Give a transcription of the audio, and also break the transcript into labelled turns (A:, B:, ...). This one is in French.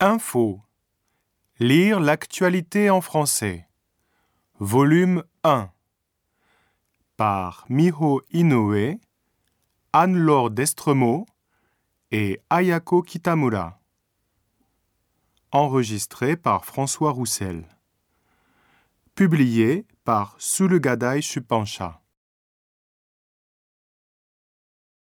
A: Info. Lire l'actualité en français. Volume 1. Par Miho Inoue, Anne-Laure Destremaux et Ayako Kitamura. Enregistré par François Roussel. Publié par Sulugadai Shupansha.